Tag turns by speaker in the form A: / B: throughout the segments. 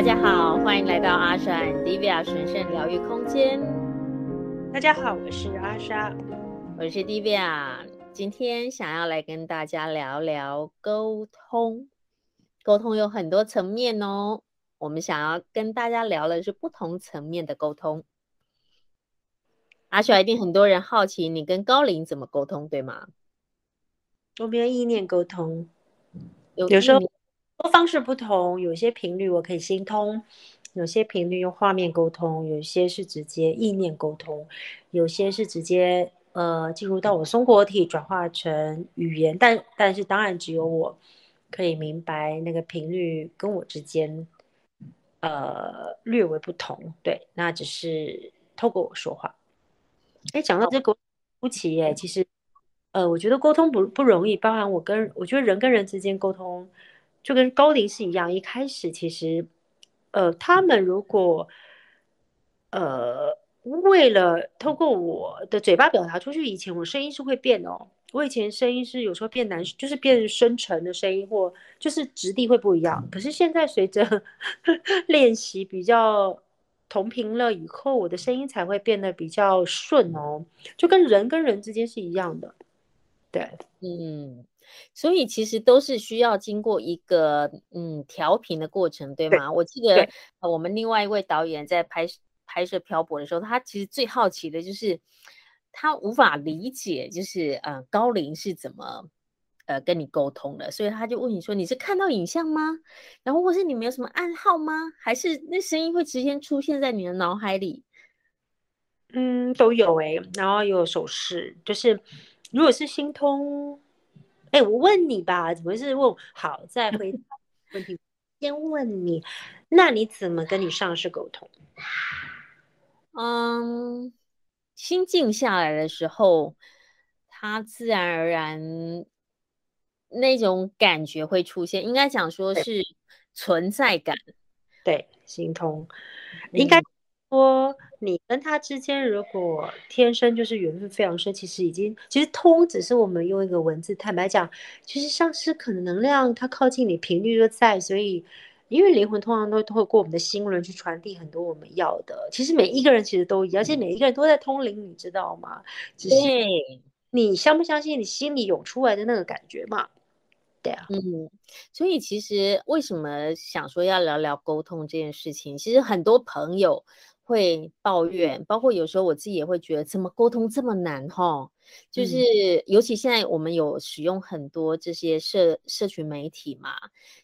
A: 大家好，欢迎来到阿莎 and Divya 神圣疗愈空间。
B: 大家好，我是阿莎，
A: 我是 Divya。今天想要来跟大家聊聊沟通。沟通有很多层面哦，我们想要跟大家聊的是不同层面的沟通。阿莎，一定很多人好奇你跟高龄怎么沟通，对吗？
B: 我们用意念沟通，有有时候方式不同，有些频率我可以心通，有些频率用画面沟通，有些是直接意念沟通，有些是直接呃进入到我松果体转化成语言，但但是当然只有我可以明白那个频率跟我之间呃略微不同，对，那只是透过我说话。哎，讲到这个不起耶，其实，呃，我觉得沟通不不容易，包含我跟我觉得人跟人之间沟通，就跟高灵是一样。一开始其实，呃，他们如果，呃，为了透过我的嘴巴表达出去，以前我声音是会变哦，我以前声音是有时候变难，就是变深沉的声音，或就是质地会不一样。可是现在随着 练习比较。同频了以后，我的声音才会变得比较顺哦，就跟人跟人之间是一样的。对，
A: 嗯，所以其实都是需要经过一个嗯调频的过程，对吗？对，我记得我们另外一位导演在拍拍摄漂泊的时候，他其实最好奇的就是他无法理解，就是呃高龄是怎么。呃，跟你沟通的，所以他就问你说：“你是看到影像吗？然后或是你没有什么暗号吗？还是那声音会直接出现在你的脑海里？”
B: 嗯，都有哎、欸，然后有手势，就是如果是心通，哎，我问你吧，怎么是问？好，再回答问题，先问你，那你怎么跟你上司沟通？
A: 嗯，心静下来的时候，他自然而然。那种感觉会出现，应该讲说是存在感，
B: 对，对，心通。应该说你跟他之间，如果天生就是缘分非常深，其实已经其实通，只是我们用一个文字。坦白讲，其实上师可能能量它靠近你频率就在，所以因为灵魂通常都透过我们的心轮去传递很多我们要的。其实每一个人其实都一样，而且每一个人都在通灵，你知道吗？只是你相不相信你心里涌出来的那个感觉嘛？对啊，
A: 嗯，所以其实为什么想说要聊聊沟通这件事情？其实很多朋友会抱怨，包括有时候我自己也会觉得，怎么沟通这么难哈？就是尤其现在我们有使用很多这些社社群媒体嘛，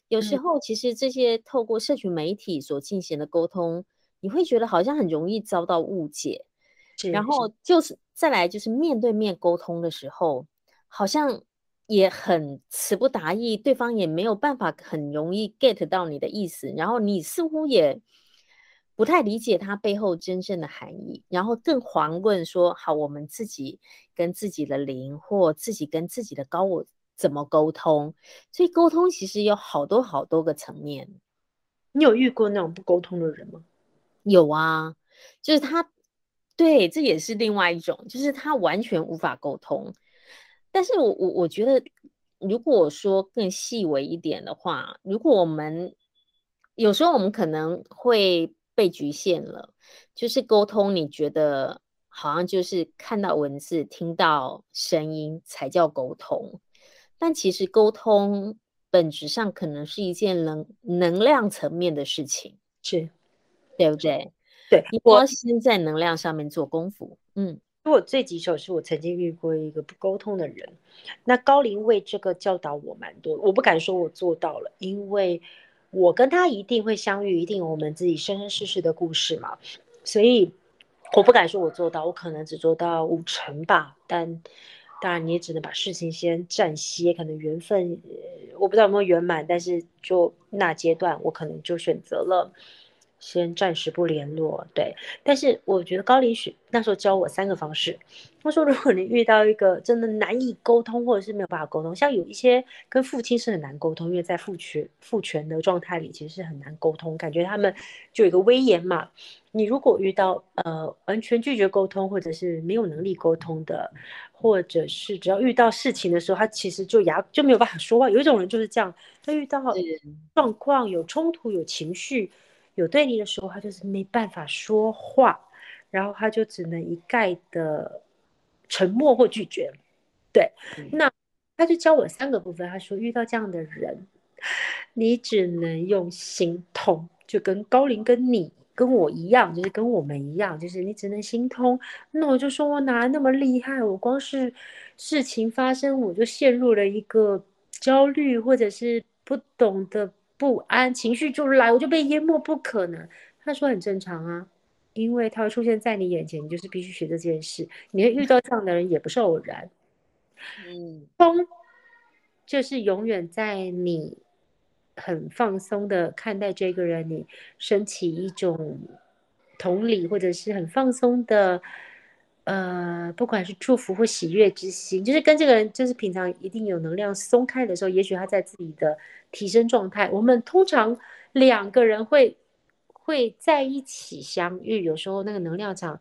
A: 有时候其实这些透过社群媒体所进行的沟通，你会觉得好像很容易遭到误解，然后就是再来就是面对面沟通的时候，好像。也很词不达意，对方也没有办法很容易 get 到你的意思，然后你似乎也不太理解它背后真正的含义，然后更遑论说好，我们自己跟自己的灵或自己跟自己的高我怎么沟通？所以沟通其实有好多好多个层面。
B: 你有遇过那种不沟通的人吗？
A: 有啊，就是他，对，这也是另外一种，就是他完全无法沟通。但是我我我觉得，如果说更细微一点的话，如果我们有时候我们可能会被局限了，就是沟通，你觉得好像就是看到文字、听到声音才叫沟通，但其实沟通本质上可能是一件能能量层面的事情，
B: 是，
A: 对不对？
B: 对，
A: 你要先在能量上面做功夫，嗯。
B: 我最棘手是我曾经遇过一个不沟通的人，那高龄为这个教导我蛮多，我不敢说我做到了，因为我跟他一定会相遇，一定有我们自己生生世世的故事嘛，所以我不敢说我做到，我可能只做到五成吧，但当然你也只能把事情先暂歇，可能缘分我不知道有没有圆满，但是就那阶段我可能就选择了。先暂时不联络，对。但是我觉得高林许那时候教我三个方式。他说，如果你遇到一个真的难以沟通，或者是没有办法沟通，像有一些跟父亲是很难沟通，因为在父权父权的状态里，其实是很难沟通，感觉他们就有一个威严嘛。你如果遇到呃完全拒绝沟通，或者是没有能力沟通的，或者是只要遇到事情的时候，他其实就牙就没有办法说话。有一种人就是这样，他遇到状况有冲突有情绪。有对立的时候，他就是没办法说话，然后他就只能一概的沉默或拒绝。对，嗯、那他就教我三个部分，他说遇到这样的人，你只能用心通，就跟高龄跟你。跟我一样，就是跟我们一样，就是你只能心通。那我就说我哪那么厉害？我光是事情发生，我就陷入了一个焦虑，或者是不懂的不安情绪就来，我就被淹没。不可能，他说很正常啊，因为他会出现在你眼前，你就是必须学这件事。你会遇到这样的人，也不是偶然。嗯，通就是永远在你。很放松的看待这个人，你升起一种同理，或者是很放松的，呃，不管是祝福或喜悦之心，就是跟这个人，就是平常一定有能量松开的时候，也许他在自己的提升状态。我们通常两个人会会在一起相遇，有时候那个能量场，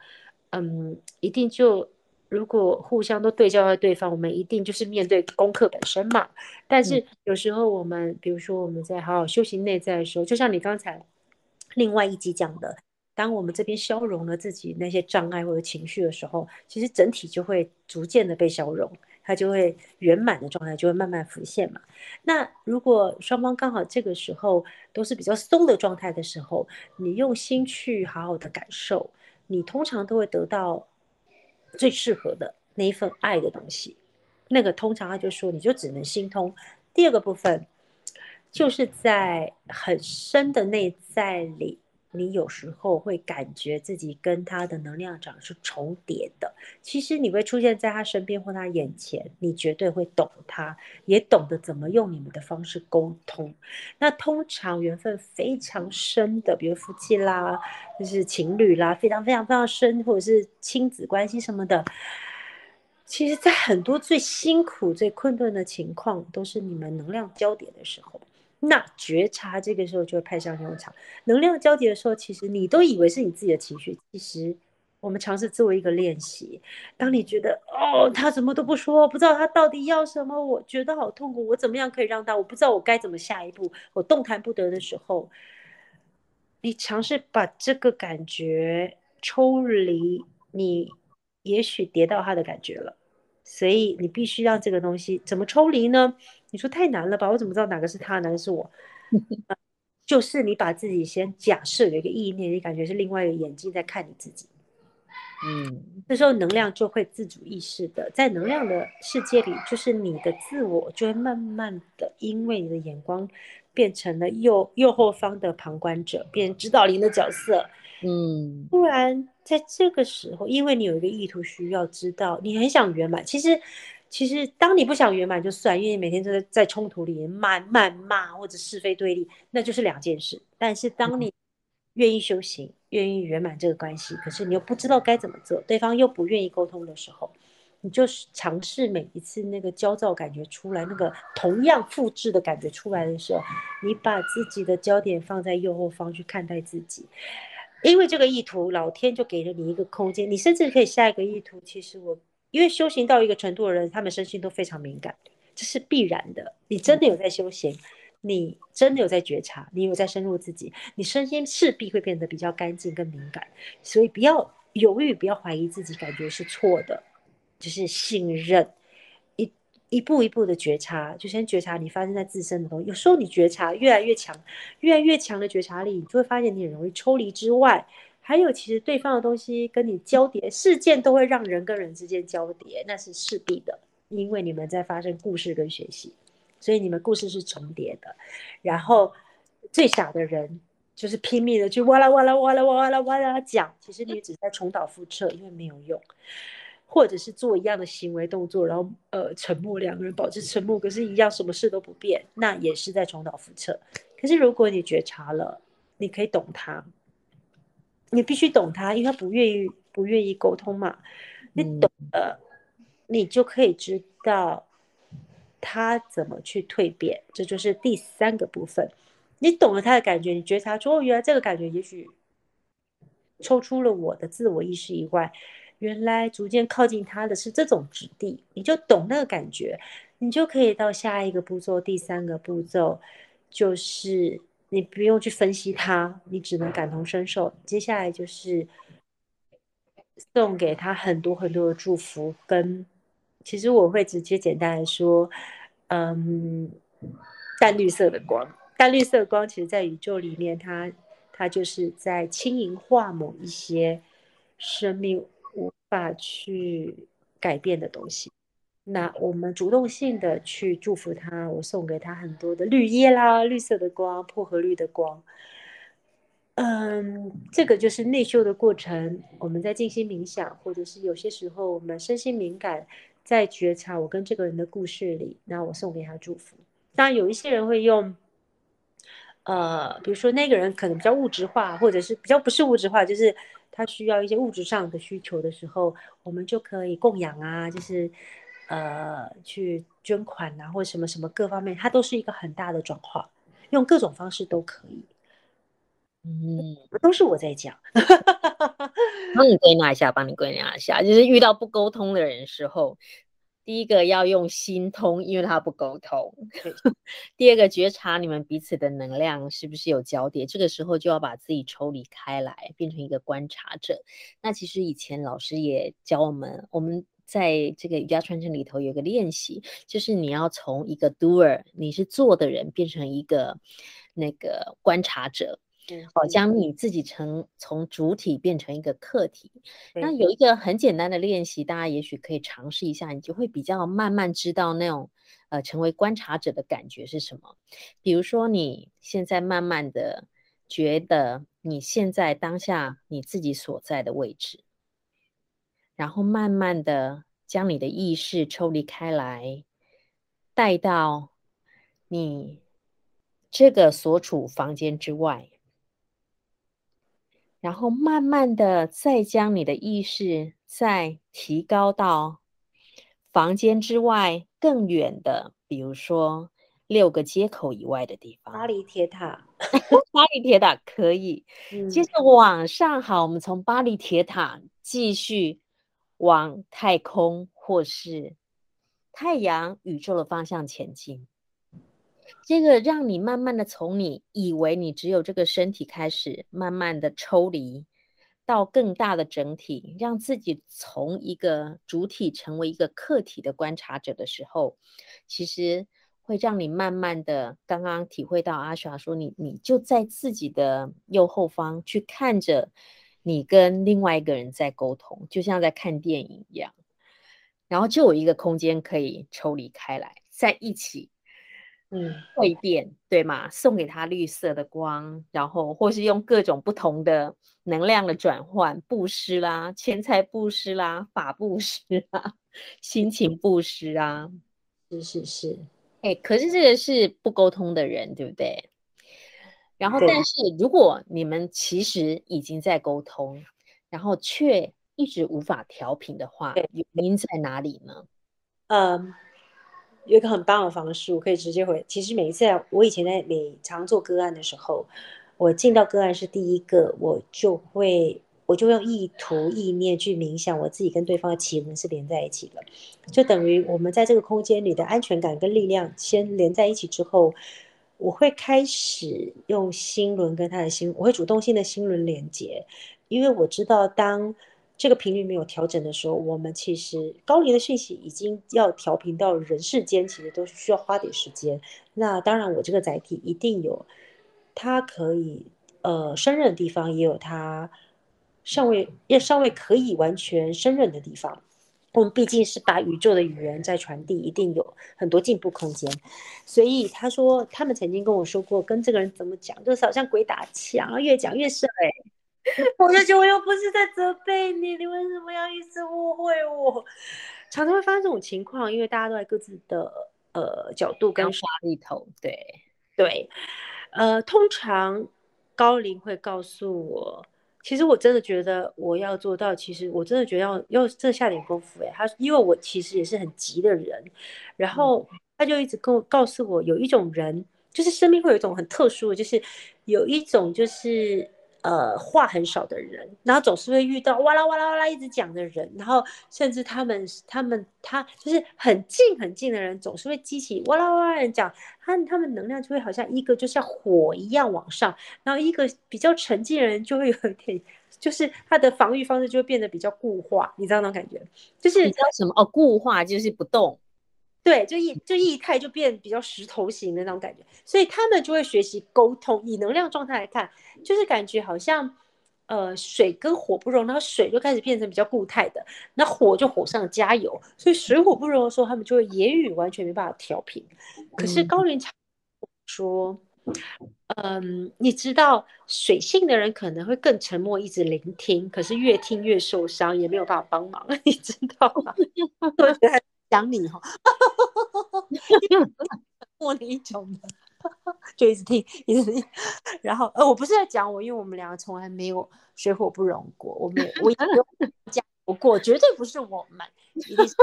B: 嗯，一定就。如果互相都对焦在对方，我们一定就是面对功课本身嘛。但是有时候我们，嗯、比如说我们在好好修行内在的时候，就像你刚才另外一集讲的，当我们这边消融了自己那些障碍或者情绪的时候，其实整体就会逐渐的被消融，它就会圆满的状态就会慢慢浮现嘛。那如果双方刚好这个时候都是比较松的状态的时候，你用心去好好的感受，你通常都会得到。最适合的那一份爱的东西，那个通常他就说，你就只能心通。第二个部分，就是在很深的内在里。你有时候会感觉自己跟他的能量场是重叠的，其实你会出现在他身边或他眼前，你绝对会懂他，也懂得怎么用你们的方式沟通。那通常缘分非常深的，比如夫妻啦，就是情侣啦，非常非常非常深，或者是亲子关系什么的，其实，在很多最辛苦、最困顿的情况，都是你们能量交叠的时候。那觉察这个时候就会派上用场。能量交叠的时候，其实你都以为是你自己的情绪。其实我们尝试做一个练习。当你觉得哦，他什么都不说，不知道他到底要什么，我觉得好痛苦，我怎么样可以让他？我不知道我该怎么下一步，我动弹不得的时候，你尝试把这个感觉抽离，你也许跌到他的感觉了。所以你必须让这个东西怎么抽离呢？你说太难了吧？我怎么知道哪个是他，哪个是我？就是你把自己先假设有一个意念，你感觉是另外一个眼睛在看你自己。嗯，这时候能量就会自主意识的在能量的世界里，就是你的自我就会慢慢的，因为你的眼光变成了右右后方的旁观者，变成指导灵的角色。嗯，不然在这个时候，因为你有一个意图需要知道，你很想圆满。其实，其实当你不想圆满就算，因为你每天都在在冲突里面谩谩骂或者是非对立，那就是两件事。但是当你愿意修行，愿意圆满这个关系，可是你又不知道该怎么做，对方又不愿意沟通的时候，你就是尝试每一次那个焦躁感觉出来，那个同样复制的感觉出来的时候，你把自己的焦点放在右后方去看待自己。因为这个意图，老天就给了你一个空间，你甚至可以下一个意图。其实我，因为修行到一个程度的人，他们身心都非常敏感，这是必然的。你真的有在修行，你真的有在觉察，你有在深入自己，你身心势必会变得比较干净跟敏感。所以不要犹豫，不要怀疑自己，感觉是错的，就是信任。一步一步的觉察，就先觉察你发生在自身的东西。有时候你觉察越来越强，越来越强的觉察力，你就会发现你很容易抽离之外，还有其实对方的东西跟你交叠，事件都会让人跟人之间交叠，那是势必的，因为你们在发生故事跟学习，所以你们故事是重叠的。然后最傻的人就是拼命的去哇啦哇啦哇啦哇啦哇啦哇啦讲，其实你只在重蹈覆辙，因为没有用。或者是做一样的行为动作，然后呃沉默，两个人保持沉默，可是一样什么事都不变，那也是在重蹈覆辙。可是如果你觉察了，你可以懂他，你必须懂他，因为他不愿意不愿意沟通嘛。你懂了，你就可以知道他怎么去蜕变，这就是第三个部分。你懂了他的感觉，你觉察出，哦，原来这个感觉也许抽出了我的自我意识以外。原来逐渐靠近他的是这种质地，你就懂那个感觉，你就可以到下一个步骤。第三个步骤就是你不用去分析它，你只能感同身受。接下来就是送给他很多很多的祝福，跟其实我会直接简单的说，嗯，淡绿色的光，淡绿色的光，其实在宇宙里面，它它就是在轻盈化某一些生命无法去改变的东西。那我们主动性的去祝福他，我送给他很多的绿叶啦，绿色的光，薄荷绿的光。嗯，这个就是内修的过程。我们在静心冥想，或者是有些时候我们身心敏感，在觉察我跟这个人的故事里，那我送给他祝福。当然，有一些人会用，呃，比如说那个人可能比较物质化，或者是比较不是物质化，就是他需要一些物质上的需求的时候，我们就可以供养啊，就是。呃，去捐款啊，或者什么什么各方面，它都是一个很大的转化，用各种方式都可以。嗯，都是我在讲。
A: 帮你归纳一下，帮你归纳一下，就是遇到不沟通的人时候，第一个要用心通，因为他不沟通。第二个觉察你们彼此的能量是不是有交叠，这个时候就要把自己抽离开来，变成一个观察者。那其实以前老师也教我们，我们。在这个瑜伽传承里头有个练习，就是你要从一个 doer，你是做的人，变成一个那个观察者，哦，将你自己成从主体变成一个客体。那有一个很简单的练习，大家也许可以尝试一下，你就会比较慢慢知道那种呃成为观察者的感觉是什么。比如说你现在慢慢的觉得你现在当下你自己所在的位置。然后慢慢的将你的意识抽离开来，带到你这个所处房间之外，然后慢慢的再将你的意识再提高到房间之外更远的，比如说六个街口以外的地方。
B: 巴黎铁塔，
A: 巴黎铁塔可以。嗯、接着往上，好，我们从巴黎铁塔继续。往太空或是太阳、宇宙的方向前进，这个让你慢慢的从你以为你只有这个身体开始，慢慢的抽离到更大的整体，让自己从一个主体成为一个客体的观察者的时候，其实会让你慢慢的刚刚体会到阿莎说，你你就在自己的右后方去看着。你跟另外一个人在沟通，就像在看电影一样，然后就有一个空间可以抽离开来，在一起，嗯，蜕变，对吗？送给他绿色的光，然后或是用各种不同的能量的转换，布施啦，钱财布施啦，法布施啦，心情布施啊，
B: 是是是，
A: 哎，可是这个是不沟通的人，对不对？然后，但是如果你们其实已经在沟通，然后却一直无法调频的话，原因在哪里呢？
B: 嗯，有一个很棒的方式，我可以直接回。其实每一次我以前在每常做个案的时候，我进到个案是第一个，我就会我就用意图意念去冥想，我自己跟对方的奇轮是连在一起的，就等于我们在这个空间里的安全感跟力量先连在一起之后。我会开始用心轮跟他的心，我会主动性的心轮连接，因为我知道当这个频率没有调整的时候，我们其实高龄的讯息已经要调频到人世间，其实都需要花点时间。那当然，我这个载体一定有它可以呃胜任的地方，也有它尚未也尚未可以完全胜任的地方。我们毕竟是把宇宙的语言在传递，一定有很多进步空间。所以他说，他们曾经跟我说过，跟这个人怎么讲，就是好像鬼打墙，越讲越深。哎，我就觉得我又不是在责备你，你为什么要一直误会我？常常会发生这种情况，因为大家都在各自的呃角度跟刷里头。对对，呃，通常高龄会告诉我。其实我真的觉得我要做到，其实我真的觉得要要这下点功夫哎。他因为我其实也是很急的人，然后他就一直跟我告诉我，有一种人就是生命会有一种很特殊的，就是有一种就是呃，话很少的人，然后总是会遇到哇啦哇啦哇啦一直讲的人，然后甚至他们他们他就是很近很近的人，总是会激起哇啦哇啦人讲，他他们能量就会好像一个就像火一样往上，然后一个比较沉静的人就会有点，就是他的防御方式就会变得比较固化，你知道那种感觉？就是
A: 你知道什么哦？固化就是不动。
B: 对，就一就液态就变比较石头型的那种感觉，所以他们就会学习沟通。以能量状态来看，就是感觉好像，呃，水跟火不容，然后水就开始变成比较固态的，那火就火上加油。所以水火不容的时候，他们就会言语完全没办法调频。可是高灵说，嗯，你知道水性的人可能会更沉默，一直聆听，可是越听越受伤，也没有办法帮忙，你知道吗？我觉得。讲你哈，我的一种的，就一直听，一直听。然后呃，我不是在讲我，因为我们两个从来没有水火不容过，我没有，我也有 讲过，绝对不是我们，一定是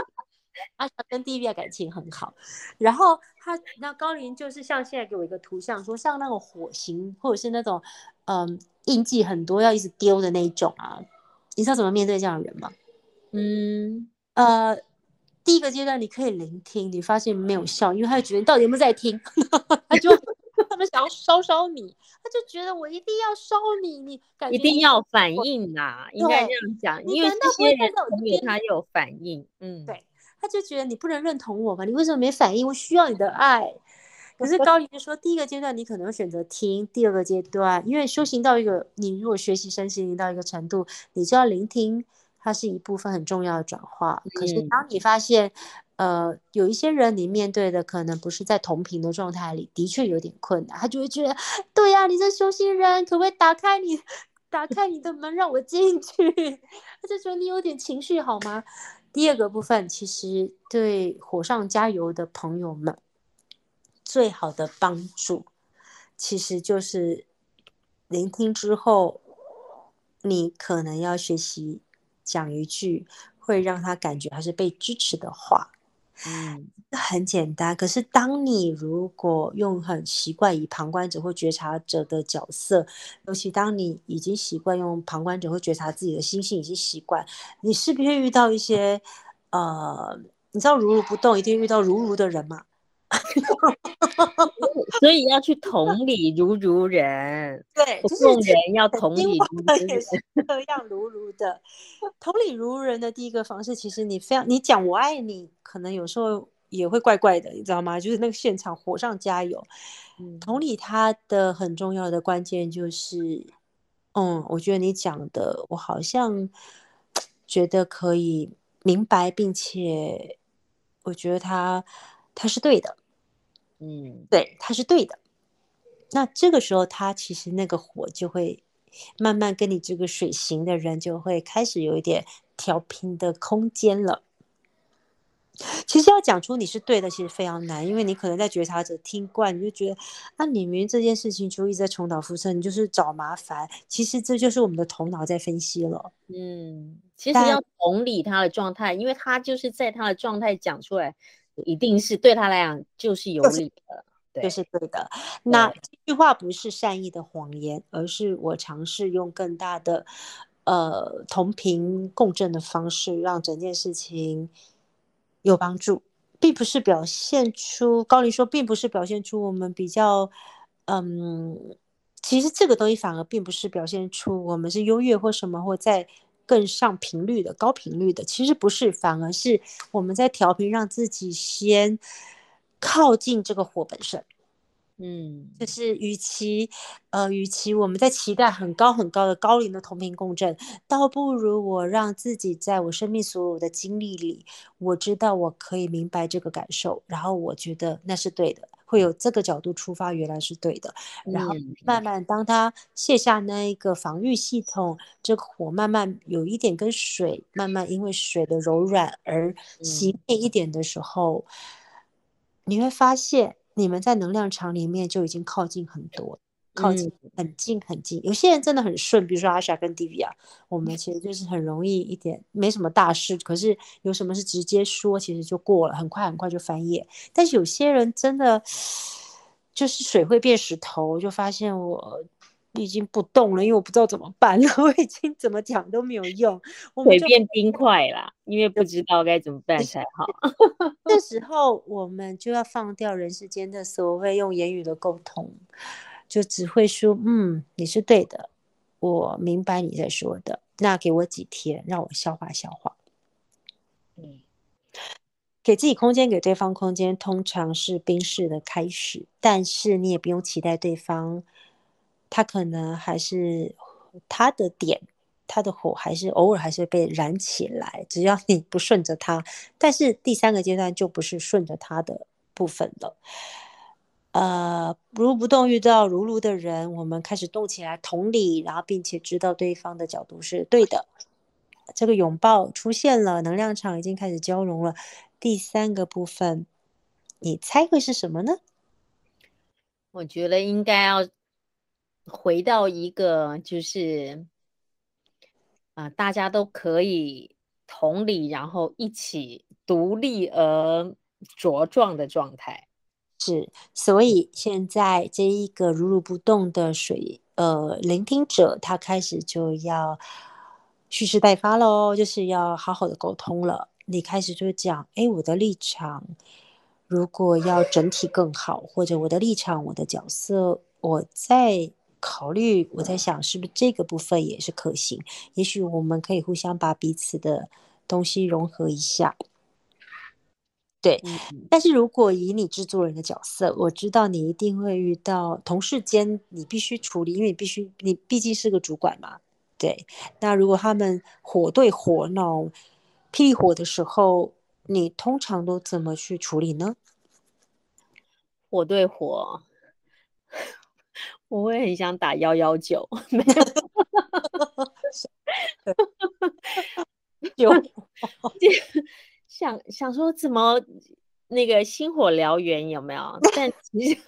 B: 阿莎跟 Divya 感情很好。然后他那高林就是像现在给我一个图像，说像那种火星或者是那种嗯印记很多要一直丢的那一种啊，你知道怎么面对这样的人吗？嗯呃。第一个阶段你可以聆听，你发现没有效，因为他就觉得你到底有没有在听，他就 他们想要烧烧你，他就觉得我一定要烧你，你
A: 一定要反应啊，应该这样讲，因为这些人他有反应，嗯，
B: 对，他就觉得你不能认同我吗？你为什么没反应？我需要你的爱。可是高灵就说，第一个阶段你可能会选择听，第二个阶段，因为修行到一个，你如果学习身心灵到一个程度，你就要聆听。它是一部分很重要的转化，可是当你发现，嗯、呃，有一些人你面对的可能不是在同频的状态里，的确有点困难，他就会觉得，对呀、啊，你这修行人，可不可以打开你，打开你的门，让我进去？他就觉得你有点情绪好吗？第二个部分，其实对火上加油的朋友们，最好的帮助，其实就是聆听之后，你可能要学习。讲一句会让他感觉他是被支持的话，嗯，很简单。可是当你如果用很习惯以旁观者或觉察者的角色，尤其当你已经习惯用旁观者或觉察自己的心性，已经习惯，你势必会遇到一些，呃，你知道如如不动，一定遇到如如的人嘛。
A: 所以要去同理如如人，
B: 对，
A: 就是人要同理如如人，
B: 这样如如的同理如如人的第一个方式，其实你非常你讲我爱你，可能有时候也会怪怪的，你知道吗？就是那个现场火上加油，嗯，同理他的很重要的关键就是，嗯，我觉得你讲的，我好像觉得可以明白，并且我觉得他他是对的。嗯，对，他是对的。那这个时候，他其实那个火就会慢慢跟你这个水型的人就会开始有一点调频的空间了。其实要讲出你是对的，其实非常难，因为你可能在觉察者听惯，你就觉得啊，你明明这件事情就一直在重蹈覆辙，你就是找麻烦。其实这就是我们的头脑在分析了。
A: 嗯，其实要同理他的状态，因为他就是在他的状态讲出来。一定是对他来讲就是有理的，
B: 对，就是对的。那这句话不是善意的谎言，而是我尝试用更大的呃同频共振的方式，让整件事情有帮助，并不是表现出高林说，并不是表现出我们比较嗯，其实这个东西反而并不是表现出我们是优越或什么或在。更上频率的高频率的，其实不是，反而是我们在调频，让自己先靠近这个火本身。嗯，就是与其呃，与其我们在期待很高很高的高龄的同频共振，倒不如我让自己在我生命所有的经历里，我知道我可以明白这个感受，然后我觉得那是对的。会有这个角度出发，原来是对的。然后慢慢，当他卸下那一个防御系统，这个火慢慢有一点跟水慢慢因为水的柔软而熄灭一点的时候，你会发现你们在能量场里面就已经靠近很多。靠近很近很近，有些人真的很顺，比如说阿莎跟迪比亚我们其实就是很容易一点，没什么大事。可是有什么是直接说，其实就过了，很快很快就翻页。但是有些人真的就是水会变石头，就发现我已经不动了，因为我不知道怎么办了，我已经怎么讲都没有用，我
A: 们变冰块啦，因为不知道该怎么办才好。
B: 这时候我们就要放掉人世间的所谓用言语的沟通，就只会说，嗯，你是对的，我明白你在说的，那给我几天让我消化消化。嗯，给自己空间，给对方空间，通常是冰释的开始，但是你也不用期待对方。他可能还是他的点，他的火还是偶尔还是被燃起来，只要你不顺着他。但是第三个阶段就不是顺着他的部分了。呃，如不动遇到如如的人，我们开始动起来，同理，然后并且知道对方的角度是对的。这个拥抱出现了，能量场已经开始交融了。第三个部分，你猜会是什么呢？
A: 我觉得应该要。回到一个就是啊、大家都可以同理，然后一起独立而茁壮的状态。
B: 是，所以现在这一个如如不动的水呃聆听者，他开始就要蓄势待发喽，就是要好好的沟通了。你开始就讲，哎，我的立场如果要整体更好，或者我的立场、我的角色，我在。考虑，我在想是不是这个部分也是可行？也许我们可以互相把彼此的东西融合一下。对，嗯、但是如果以你制作人的角色，我知道你一定会遇到同事间你必须处理，因为你必须，你毕竟是个主管嘛。对，那如果他们火对火闹、霹雳火的时候，你通常都怎么去处理呢？
A: 火对火。我会很想打幺幺九，没有 有想想说怎么那个星火燎原有没有？但 其实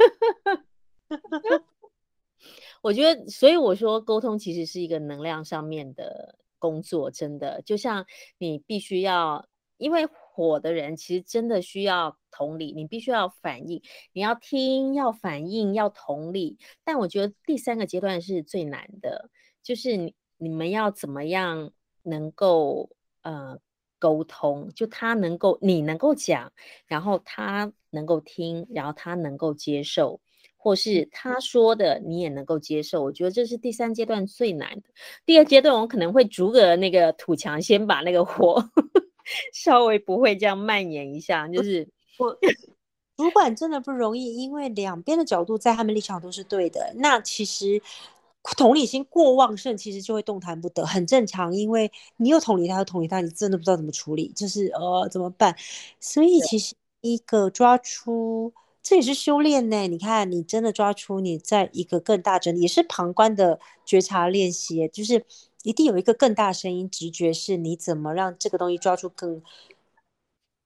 A: 我觉得，所以我说沟通其实是一个能量上面的工作，真的就像你必须要，因为。火的人其实真的需要同理，你必须要反应，你要听，要反应，要同理。但我觉得第三个阶段是最难的，就是你你们要怎么样能够呃沟通，就他能够你能够讲，然后他能够听，然后他能够接受，或是他说的你也能够接受。我觉得这是第三阶段最难的。第二阶段我可能会逐个那个土墙，先把那个火。稍微不会这样蔓延一下，就是
B: 我主管真的不容易，因为两边的角度在他们立场都是对的。那其实同理心过旺盛，其实就会动弹不得，很正常。因为你又同理他，又同理他，你真的不知道怎么处理，就是呃怎么办？所以其实一个抓出，这也是修炼呢。你看，你真的抓出你在一个更大整理，也是旁观的觉察练习，就是。一定有一个更大声音，直觉是你怎么让这个东西抓住更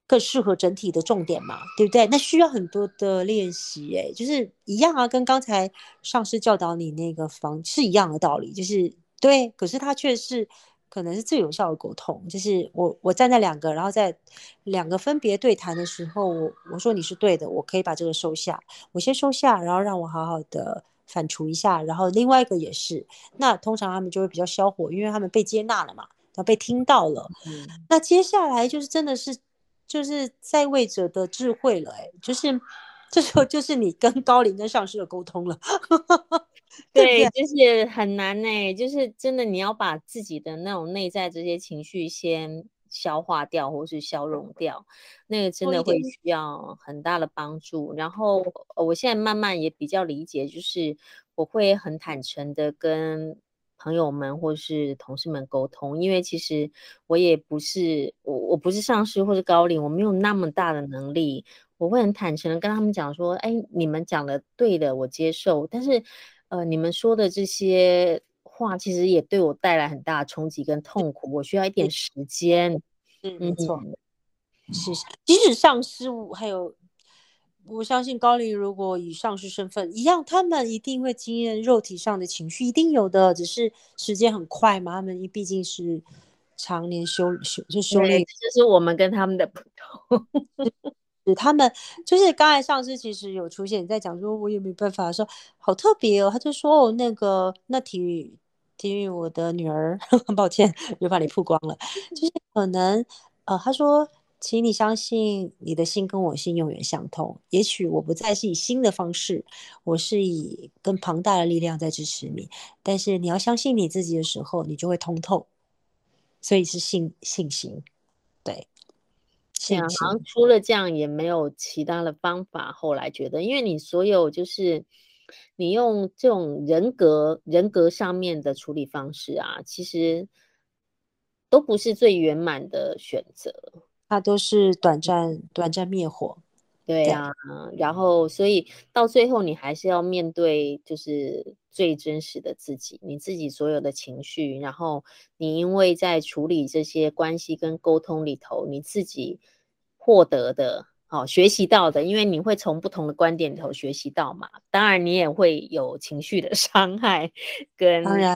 B: 更适合整体的重点嘛，对不对？那需要很多的练习，哎，就是一样啊，跟刚才上师教导你那个方是一样的道理，就是对，可是它却是可能是最有效的沟通，就是我我站在两个，然后在两个分别对谈的时候，我我说你是对的，我可以把这个收下，我先收下，然后让我好好的。反刍一下，然后另外一个也是，那通常他们就会比较消火，因为他们被接纳了嘛，然后被听到了。嗯，那接下来就是真的是就是在位者的智慧了，哎，就是这时候就是你跟高龄跟上司的沟通了。
A: 对，就是很难呢，就是真的你要把自己的那种内在这些情绪先。消化掉或是消融掉，那个真的会需要很大的帮助。然后我现在慢慢也比较理解，就是我会很坦诚的跟朋友们或是同事们沟通，因为其实我也不是我我不是上司或是高龄，我没有那么大的能力。我会很坦诚的跟他们讲说，哎，你们讲的对的，我接受。但是呃，你们说的这些。话其实也对我带来很大的冲击跟痛苦，我需要一点时间。
B: 嗯，没错，是即使上司还有，我相信高龄如果以上师身份一样，他们一定会经验肉体上的情绪，一定有的，只是时间很快嘛。他们毕竟是常年修修就修炼，
A: 这是我们跟他们的不同。
B: 他们就是刚才上次其实有出现在讲说，我也没办法说好特别哦。他就说哦，那个那体育体育，我的女儿，很 抱歉又把你曝光了，就是可能呃，他说，请你相信你的心跟我心永远相通。也许我不再是以新的方式，我是以更庞大的力量在支持你，但是你要相信你自己的时候，你就会通透。所以是信信心，对。
A: 好像除了这样也没有其他的方法。后来觉得，因为你所有就是你用这种人格人格上面的处理方式啊，其实都不是最圆满的选择，
B: 它都是短暂短暂灭火。
A: 对啊，对，然后所以到最后你还是要面对就是最真实的自己，你自己所有的情绪，然后你因为在处理这些关系跟沟通里头，你自己获得的，好、哦、学习到的，因为你会从不同的观点里头学习到嘛，当然你也会有情绪的 伤害，跟当然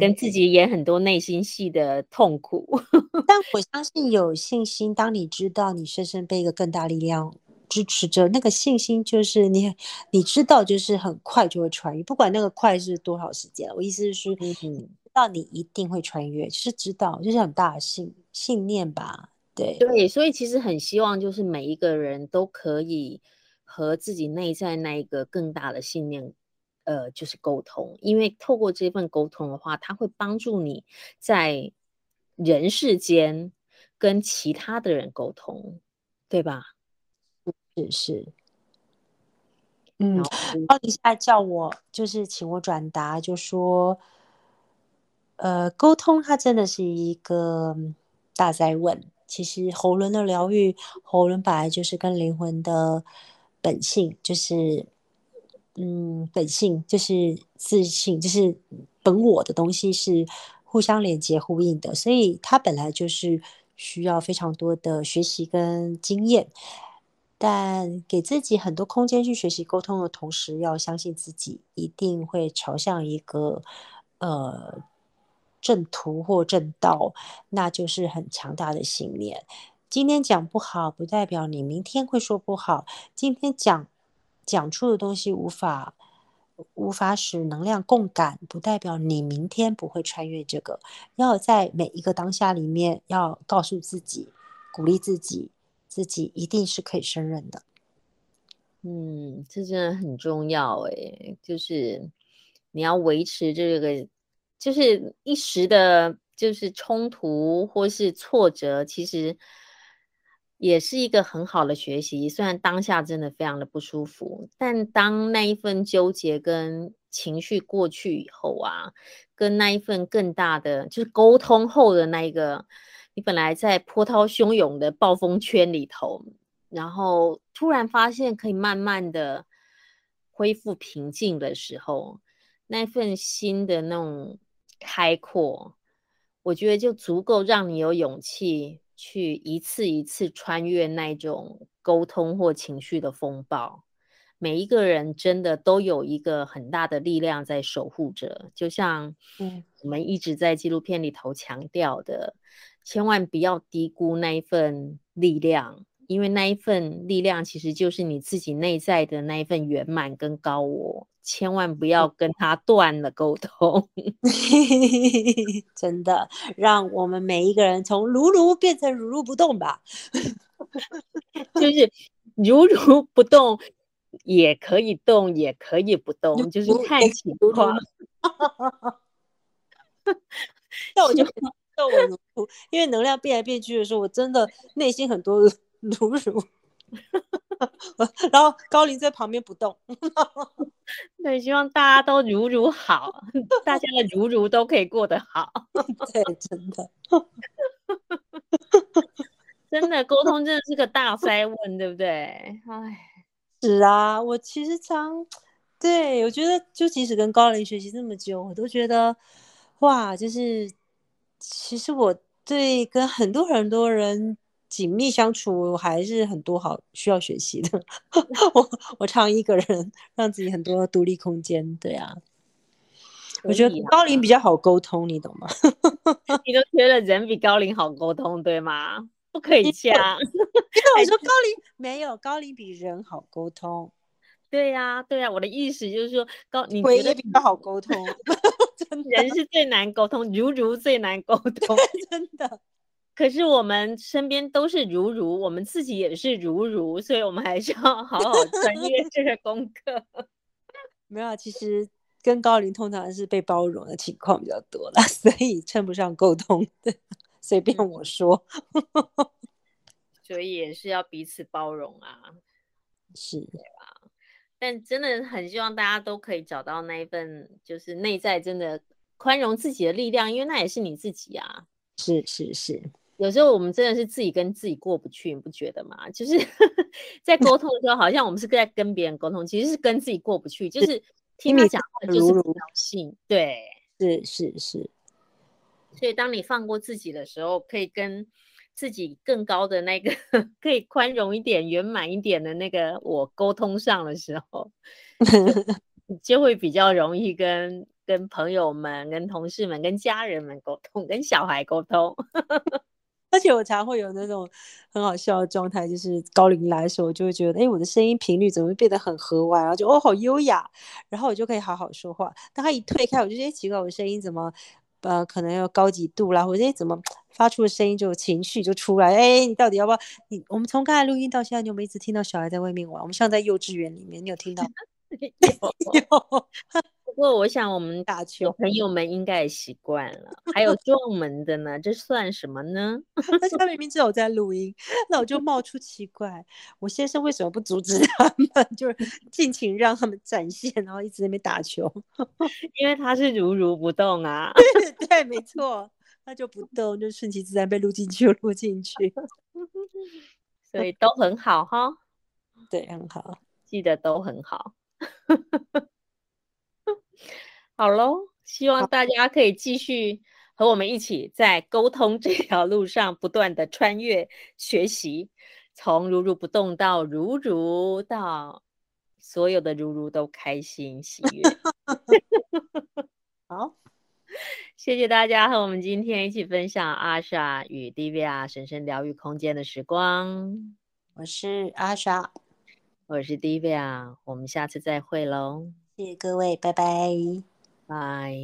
A: 跟自己演很多内心戏的痛苦，
B: 但我相信有信心，当你知道你深深被一个更大力量。支持着那个信心，就是你，你知道，就是很快就会穿越，不管那个快是多少时间。我意思是说，嗯，知道你一定会穿越，就是知道，就是很大的信信念吧。对
A: 对，所以其实很希望，就是每一个人都可以和自己内在那一个更大的信念，呃，就是沟通，因为透过这份沟通的话，它会帮助你在人世间跟其他的人沟通，对吧？
B: 是是，嗯，然后你现在叫我就是请我转达，就说，呃，沟通它真的是一个大灾问。其实喉轮的疗愈，喉轮本来就是跟灵魂的本性，就是，嗯，本性就是自信，就是本我的东西是互相连接呼应的，所以它本来就是需要非常多的学习跟经验。但给自己很多空间去学习沟通的同时，要相信自己一定会朝向一个呃正途或正道，那就是很强大的信念。今天讲不好，不代表你明天会说不好。今天讲讲出的东西无法无法使能量共感，不代表你明天不会穿越这个。要在每一个当下里面，要告诉自己，鼓励自己。自己一定是可以胜任的，
A: 嗯，这真的很重要诶，就是你要维持这个，就是一时的，就是冲突或是挫折，其实也是一个很好的学习。虽然当下真的非常的不舒服，但当那一份纠结跟情绪过去以后啊，跟那一份更大的，就是沟通后的那一个。你本来在波涛汹涌的暴风圈里头，然后突然发现可以慢慢的恢复平静的时候，那份新的那种开阔，我觉得就足够让你有勇气去一次一次穿越那种沟通或情绪的风暴。每一个人真的都有一个很大的力量在守护着，就像我们一直在纪录片里头强调的。千万不要低估那一份力量，因为那一份力量其实就是你自己内在的那一份圆满跟高我。千万不要跟他断了沟通，
B: 真的，让我们每一个人从如如变成如如不动吧。
A: 就是如如不动，也可以动，也可以不动，就是看情况。
B: 那我就。我如如，因为能量变来变去的时候，我真的内心很多如如。然后高林在旁边不动。
A: 对，希望大家都如如好，大家的如如都可以过得好。
B: 对，真的，
A: 真的沟通真的是个大哉问，对不对？哎，
B: 是啊，我其实常对我觉得，就即使跟高林学习这么久，我都觉得哇，就是。其实我对跟很多很多人紧密相处，我还是很多好需要学习的。我我常一个人让自己很多独立空间，对啊。我觉得高龄比较好沟通，你懂吗？
A: 你都觉得人比高龄好沟通，对吗？不可以这样。
B: 因为我说高龄没有高龄比人好沟通。
A: 对呀、啊，对呀、啊，我的意思就是说，高你觉得
B: 比较好沟通，
A: 真的人是最难沟通，如如最难沟通，
B: 真的。
A: 可是我们身边都是如如，我们自己也是如如，所以我们还是要好好穿越 这个功课。
B: 没有，其实跟高龄通常是被包容的情况比较多了，所以称不上沟通的，随便我说。
A: 所以也是要彼此包容啊，
B: 是。
A: 但真的很希望大家都可以找到那一份，就是内在真的宽容自己的力量，因为那也是你自己啊。
B: 是是是，
A: 有时候我们真的是自己跟自己过不去，你不觉得吗？就是 在沟通的时候，好像我们是在跟别人沟通，其实是跟自己过不去，就是听你讲话就是不高兴。对，
B: 是是是。
A: 所以当你放过自己的时候，可以跟。自己更高的那个 可以宽容一点、圆满一点的那个我沟通上的时候，就，就会比较容易跟跟朋友们、跟同事们、跟家人们沟通，跟小孩沟通。
B: 而且我常会有那种很好笑的状态，就是高龄来的时候，我就会觉得，哎，我的声音频率怎么会变得很和缓，然后就哦好优雅，然后我就可以好好说话。当他一退开，我就觉得奇怪，我的声音怎么？呃，可能要高几度啦，或者怎么发出的声音就有情绪就出来。哎，你到底要不要？你我们从刚才录音到现在，你有没有一直听到小孩在外面玩？我们像在幼稚园里面，你有听到？
A: 有。不过我想我们打球朋友们应该也习惯了。还有撞门的呢，这算什么呢？
B: 但是他明明知道我在录音，那我就冒出奇怪，我先生为什么不阻止他们？就是尽情让他们展现，然后一直在那边打球。
A: 因为他是如如不动啊。
B: 对 对，没错，他就不动，就顺其自然被录进去，录进去。
A: 所以都很好哈。
B: 对，很好，
A: 记得都很好。好喽，希望大家可以继续和我们一起在沟通这条路上不断的穿越学习，从如如不动到如如，到所有的如如都开心喜悦。
B: 好，
A: 谢谢大家和我们今天一起分享阿莎与 Divya 神圣疗愈空间的时光。
B: 我是阿莎，
A: 我是 Divya，我们下次再会喽。
B: 谢谢各位，拜拜。
A: 拜。